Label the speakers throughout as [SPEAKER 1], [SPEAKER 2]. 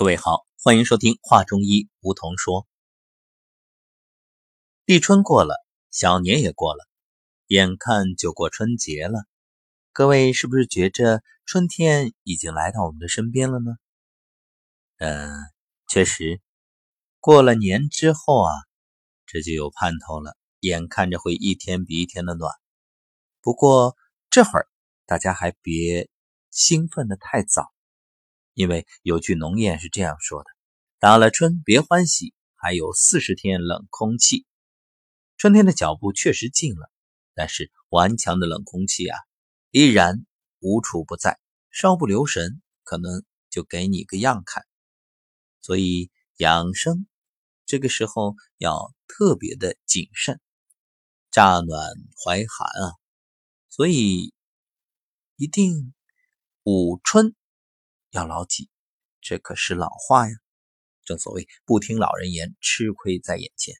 [SPEAKER 1] 各位好，欢迎收听《话中医》，梧桐说。立春过了，小年也过了，眼看就过春节了。各位是不是觉着春天已经来到我们的身边了呢？嗯，确实，过了年之后啊，这就有盼头了，眼看着会一天比一天的暖。不过这会儿大家还别兴奋的太早。因为有句农谚是这样说的：“打了春别欢喜，还有四十天冷空气。”春天的脚步确实近了，但是顽强的冷空气啊，依然无处不在，稍不留神，可能就给你个样看。所以养生这个时候要特别的谨慎，乍暖还寒啊，所以一定午春。要牢记，这可是老话呀。正所谓不听老人言，吃亏在眼前。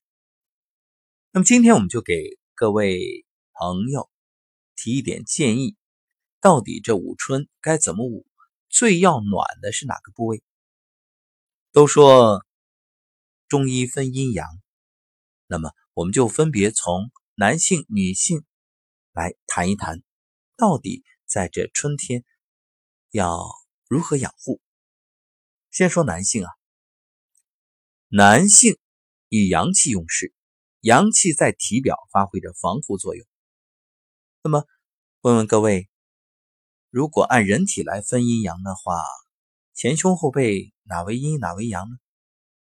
[SPEAKER 1] 那么今天我们就给各位朋友提一点建议：到底这午春该怎么捂？最要暖的是哪个部位？都说中医分阴阳，那么我们就分别从男性、女性来谈一谈，到底在这春天要。如何养护？先说男性啊，男性以阳气用事，阳气在体表发挥着防护作用。那么，问问各位，如果按人体来分阴阳的话，前胸后背哪为阴哪为阳呢？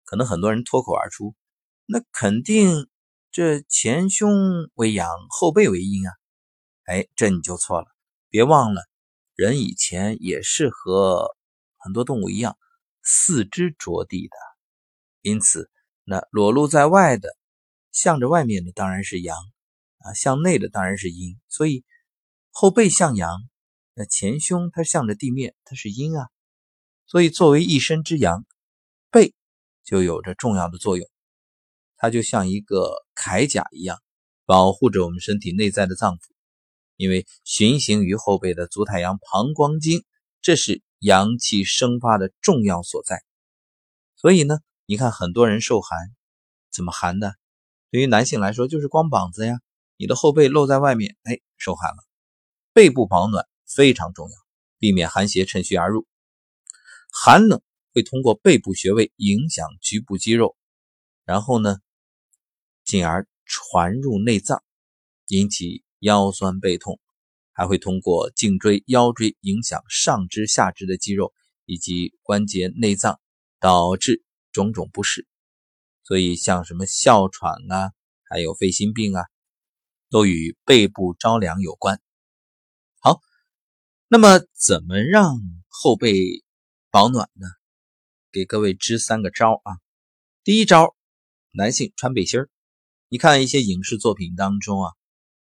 [SPEAKER 1] 可能很多人脱口而出，那肯定这前胸为阳，后背为阴啊。哎，这你就错了，别忘了。人以前也是和很多动物一样，四肢着地的，因此那裸露在外的，向着外面的当然是阳啊，向内的当然是阴。所以后背向阳，那前胸它向着地面，它是阴啊。所以作为一身之阳，背就有着重要的作用，它就像一个铠甲一样，保护着我们身体内在的脏腑。因为循行于后背的足太阳膀胱经，这是阳气生发的重要所在。所以呢，你看很多人受寒，怎么寒的？对于男性来说，就是光膀子呀，你的后背露在外面，哎，受寒了。背部保暖非常重要，避免寒邪趁虚而入。寒冷会通过背部穴位影响局部肌肉，然后呢，进而传入内脏，引起。腰酸背痛，还会通过颈椎、腰椎影响上肢、下肢的肌肉以及关节内脏，导致种种不适。所以，像什么哮喘啊，还有肺心病啊，都与背部着凉有关。好，那么怎么让后背保暖呢？给各位支三个招啊。第一招，男性穿背心儿。你看一些影视作品当中啊。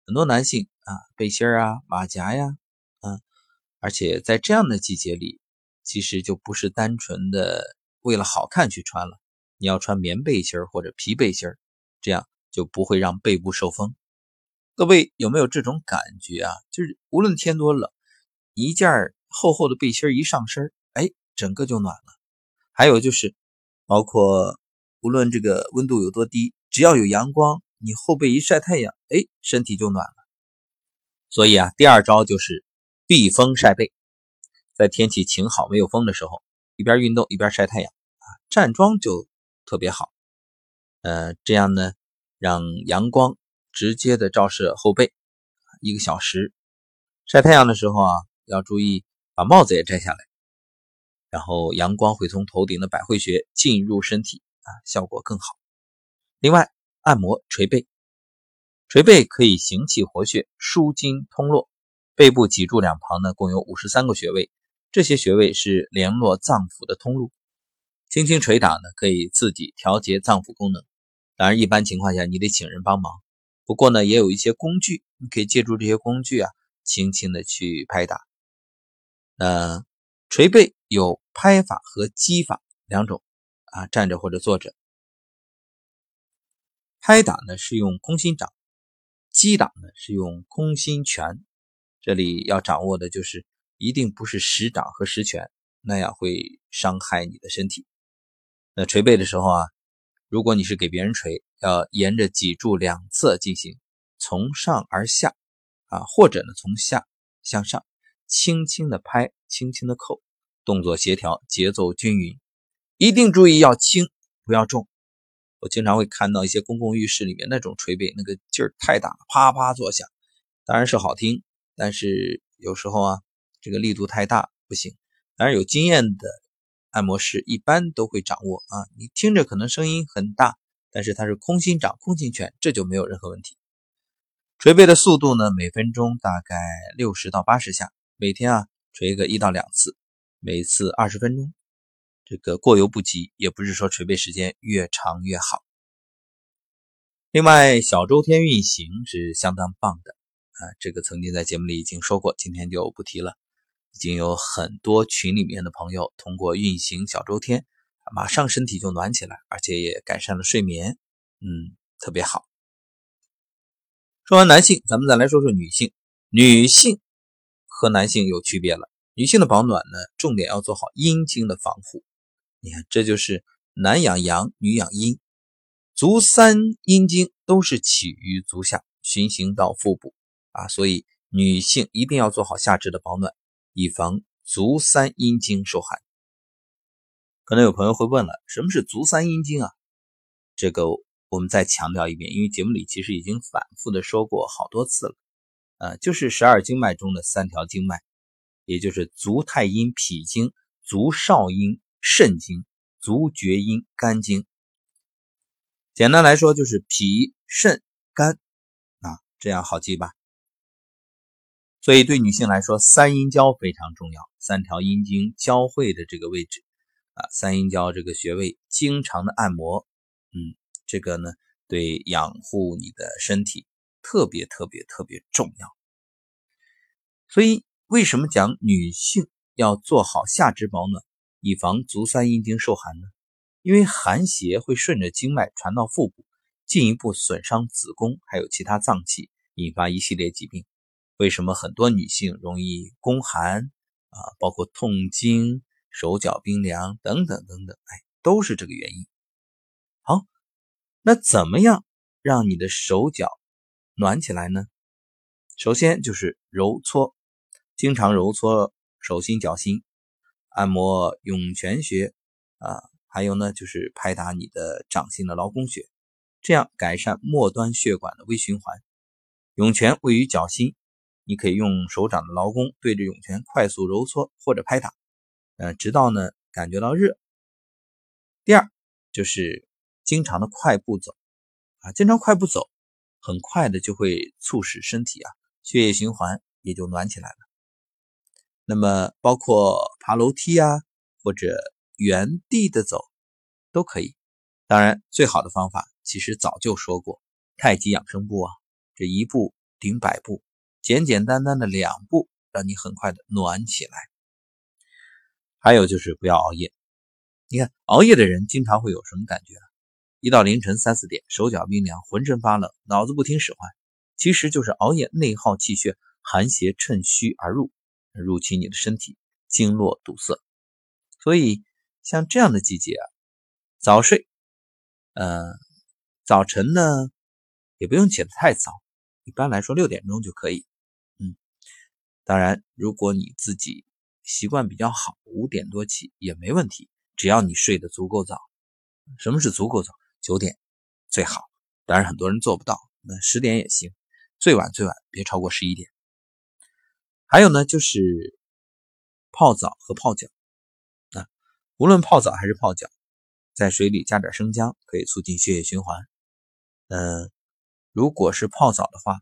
[SPEAKER 1] 很多男性啊，背心啊、马甲呀，啊，而且在这样的季节里，其实就不是单纯的为了好看去穿了。你要穿棉背心或者皮背心这样就不会让背部受风。各位有没有这种感觉啊？就是无论天多冷，一件厚厚的背心一上身，哎，整个就暖了。还有就是，包括无论这个温度有多低，只要有阳光。你后背一晒太阳，哎，身体就暖了。所以啊，第二招就是避风晒背，在天气晴好没有风的时候，一边运动一边晒太阳啊，站桩就特别好。呃，这样呢，让阳光直接的照射后背，一个小时晒太阳的时候啊，要注意把帽子也摘下来，然后阳光会从头顶的百会穴进入身体啊，效果更好。另外。按摩捶背，捶背可以行气活血、舒筋通络。背部脊柱两旁呢，共有五十三个穴位，这些穴位是联络脏腑的通路。轻轻捶打呢，可以自己调节脏腑功能。当然，一般情况下你得请人帮忙。不过呢，也有一些工具，你可以借助这些工具啊，轻轻的去拍打。那捶背有拍法和击法两种啊，站着或者坐着。拍打呢是用空心掌，击打呢是用空心拳。这里要掌握的就是，一定不是实掌和实拳，那样会伤害你的身体。那捶背的时候啊，如果你是给别人捶，要沿着脊柱两侧进行，从上而下啊，或者呢从下向上，轻轻的拍，轻轻的扣，动作协调，节奏均匀，一定注意要轻，不要重。我经常会看到一些公共浴室里面那种捶背，那个劲儿太大，啪啪作响，当然是好听，但是有时候啊，这个力度太大不行。当然有经验的。按摩师一般都会掌握啊，你听着可能声音很大，但是它是空心掌、空心拳，这就没有任何问题。捶背的速度呢，每分钟大概六十到八十下，每天啊捶个一到两次，每次二十分钟。这个过犹不及，也不是说捶背时间越长越好。另外，小周天运行是相当棒的啊，这个曾经在节目里已经说过，今天就不提了。已经有很多群里面的朋友通过运行小周天，马上身体就暖起来，而且也改善了睡眠，嗯，特别好。说完男性，咱们再来说说女性。女性和男性有区别了。女性的保暖呢，重点要做好阴经的防护。你看，这就是男养阳，女养阴。足三阴经都是起于足下，循行到腹部啊，所以女性一定要做好下肢的保暖。以防足三阴经受寒。可能有朋友会问了，什么是足三阴经啊？这个我们再强调一遍，因为节目里其实已经反复的说过好多次了。呃，就是十二经脉中的三条经脉，也就是足太阴脾经、足少阴肾经、足厥阴肝经。简单来说，就是脾、肾、肝啊，这样好记吧？所以，对女性来说，三阴交非常重要。三条阴经交汇的这个位置，啊，三阴交这个穴位，经常的按摩，嗯，这个呢，对养护你的身体特别特别特别重要。所以，为什么讲女性要做好下肢保暖，以防足三阴经受寒呢？因为寒邪会顺着经脉传到腹部，进一步损伤子宫，还有其他脏器，引发一系列疾病。为什么很多女性容易宫寒啊？包括痛经、手脚冰凉等等等等，哎，都是这个原因。好，那怎么样让你的手脚暖起来呢？首先就是揉搓，经常揉搓手心脚心，按摩涌泉穴啊，还有呢就是拍打你的掌心的劳宫穴，这样改善末端血管的微循环。涌泉位于脚心。你可以用手掌的劳宫对着涌泉快速揉搓或者拍打，呃，直到呢感觉到热。第二就是经常的快步走啊，经常快步走，很快的就会促使身体啊血液循环也就暖起来了。那么包括爬楼梯啊或者原地的走都可以。当然，最好的方法其实早就说过，太极养生步啊，这一步顶百步。简简单单的两步，让你很快的暖起来。还有就是不要熬夜。你看熬夜的人经常会有什么感觉？一到凌晨三四点，手脚冰凉，浑身发冷，脑子不听使唤，其实就是熬夜内耗气血，寒邪趁虚而入，入侵你的身体，经络堵塞。所以像这样的季节啊，早睡。呃，早晨呢也不用起得太早，一般来说六点钟就可以。嗯当然，如果你自己习惯比较好，五点多起也没问题，只要你睡得足够早。什么是足够早？九点最好。当然，很多人做不到，那十点也行，最晚最晚别超过十一点。还有呢，就是泡澡和泡脚。啊，无论泡澡还是泡脚，在水里加点生姜，可以促进血液循环。嗯，如果是泡澡的话，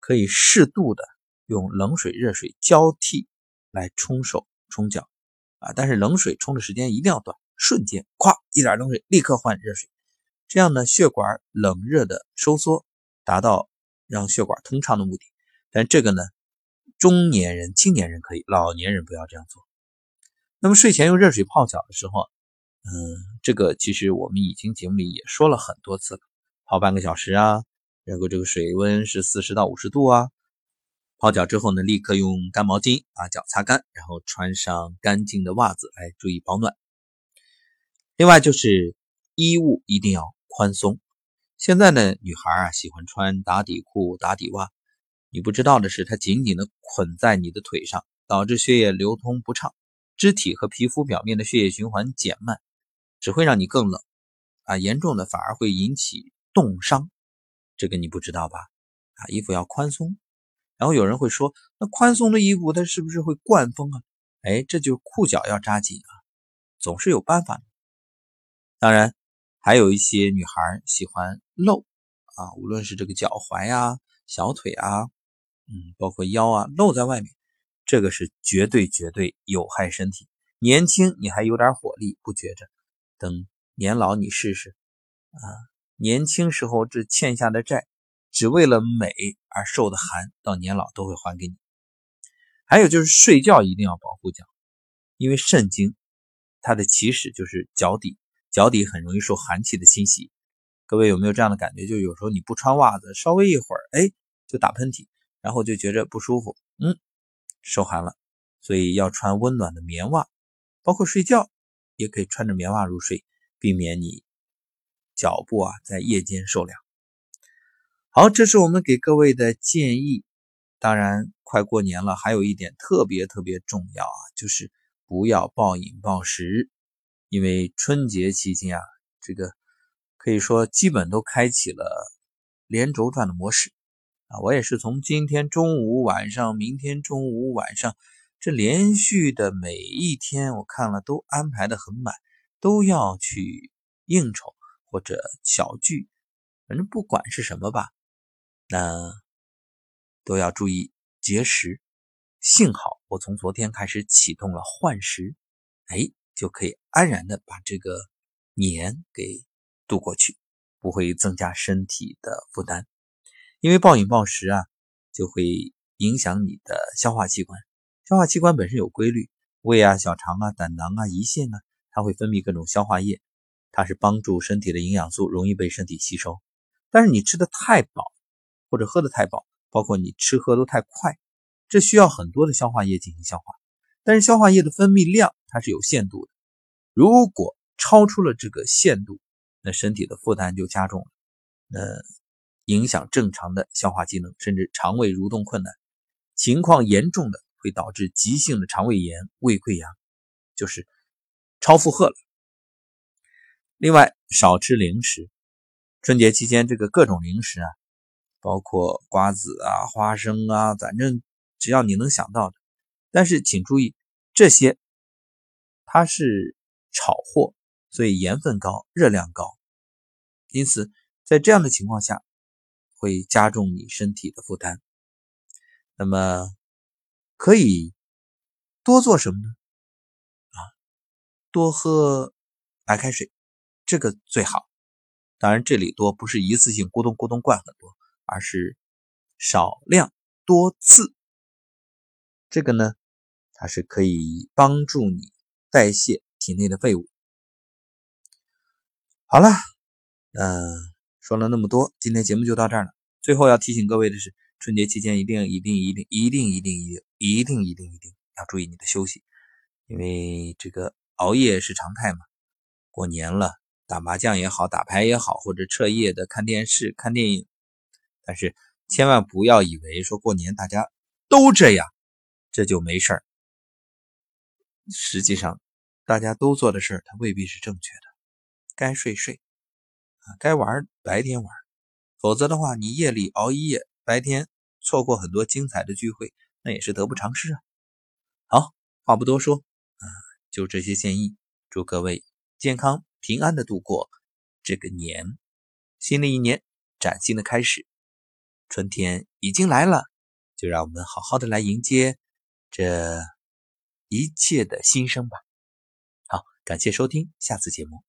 [SPEAKER 1] 可以适度的。用冷水、热水交替来冲手、冲脚啊！但是冷水冲的时间一定要短，瞬间咵一点冷水立刻换热水，这样呢血管冷热的收缩，达到让血管通畅的目的。但这个呢，中年人、青年人可以，老年人不要这样做。那么睡前用热水泡脚的时候，嗯，这个其实我们已经节目里也说了很多次了，泡半个小时啊，然后这个水温是四十到五十度啊。泡脚之后呢，立刻用干毛巾把脚擦干，然后穿上干净的袜子来注意保暖。另外就是衣物一定要宽松。现在呢，女孩啊喜欢穿打底裤、打底袜，你不知道的是，它紧紧的捆在你的腿上，导致血液流通不畅，肢体和皮肤表面的血液循环减慢，只会让你更冷啊，严重的反而会引起冻伤。这个你不知道吧？啊，衣服要宽松。然后有人会说，那宽松的衣服它是不是会灌风啊？哎，这就裤脚要扎紧啊，总是有办法的。当然，还有一些女孩喜欢露啊，无论是这个脚踝呀、小腿啊，嗯，包括腰啊，露在外面，这个是绝对绝对有害身体。年轻你还有点火力，不觉着？等年老你试试啊，年轻时候这欠下的债，只为了美而受的寒，到年老都会还给你。还有就是睡觉一定要保护脚，因为肾经它的起始就是脚底。脚底很容易受寒气的侵袭，各位有没有这样的感觉？就有时候你不穿袜子，稍微一会儿，哎，就打喷嚏，然后就觉着不舒服，嗯，受寒了，所以要穿温暖的棉袜，包括睡觉也可以穿着棉袜入睡，避免你脚部啊在夜间受凉。好，这是我们给各位的建议。当然，快过年了，还有一点特别特别重要啊，就是不要暴饮暴食。因为春节期间啊，这个可以说基本都开启了连轴转的模式啊。我也是从今天中午、晚上、明天中午、晚上，这连续的每一天，我看了都安排的很满，都要去应酬或者小聚，反正不管是什么吧，那都要注意节食。幸好我从昨天开始启动了换食，哎。就可以安然的把这个年给度过去，不会增加身体的负担。因为暴饮暴食啊，就会影响你的消化器官。消化器官本身有规律，胃啊、小肠啊、胆囊啊、胰腺啊，它会分泌各种消化液，它是帮助身体的营养素容易被身体吸收。但是你吃的太饱，或者喝的太饱，包括你吃喝都太快，这需要很多的消化液进行消化。但是消化液的分泌量它是有限度的，如果超出了这个限度，那身体的负担就加重了，那影响正常的消化机能，甚至肠胃蠕动困难，情况严重的会导致急性的肠胃炎、胃溃疡，就是超负荷了。另外，少吃零食，春节期间这个各种零食啊，包括瓜子啊、花生啊，反正只要你能想到的，但是请注意。这些它是炒货，所以盐分高、热量高，因此在这样的情况下会加重你身体的负担。那么可以多做什么呢？啊，多喝白开水，这个最好。当然，这里多不是一次性咕咚咕咚灌很多，而是少量多次。这个呢？它是可以帮助你代谢体内的废物。好了，嗯，说了那么多，今天节目就到这儿了。最后要提醒各位的是，春节期间一定一定一定一定一定一定一定一定一定要注意你的休息，因为这个熬夜是常态嘛。过年了，打麻将也好，打牌也好，或者彻夜的看电视、看电影，但是千万不要以为说过年大家都这样，这就没事儿。实际上，大家都做的事儿，它未必是正确的。该睡睡，该玩白天玩，否则的话，你夜里熬一夜，白天错过很多精彩的聚会，那也是得不偿失啊。好，话不多说，啊，就这些建议，祝各位健康平安的度过这个年。新的一年，崭新的开始，春天已经来了，就让我们好好的来迎接这。一切的新生吧。好，感谢收听，下次节目。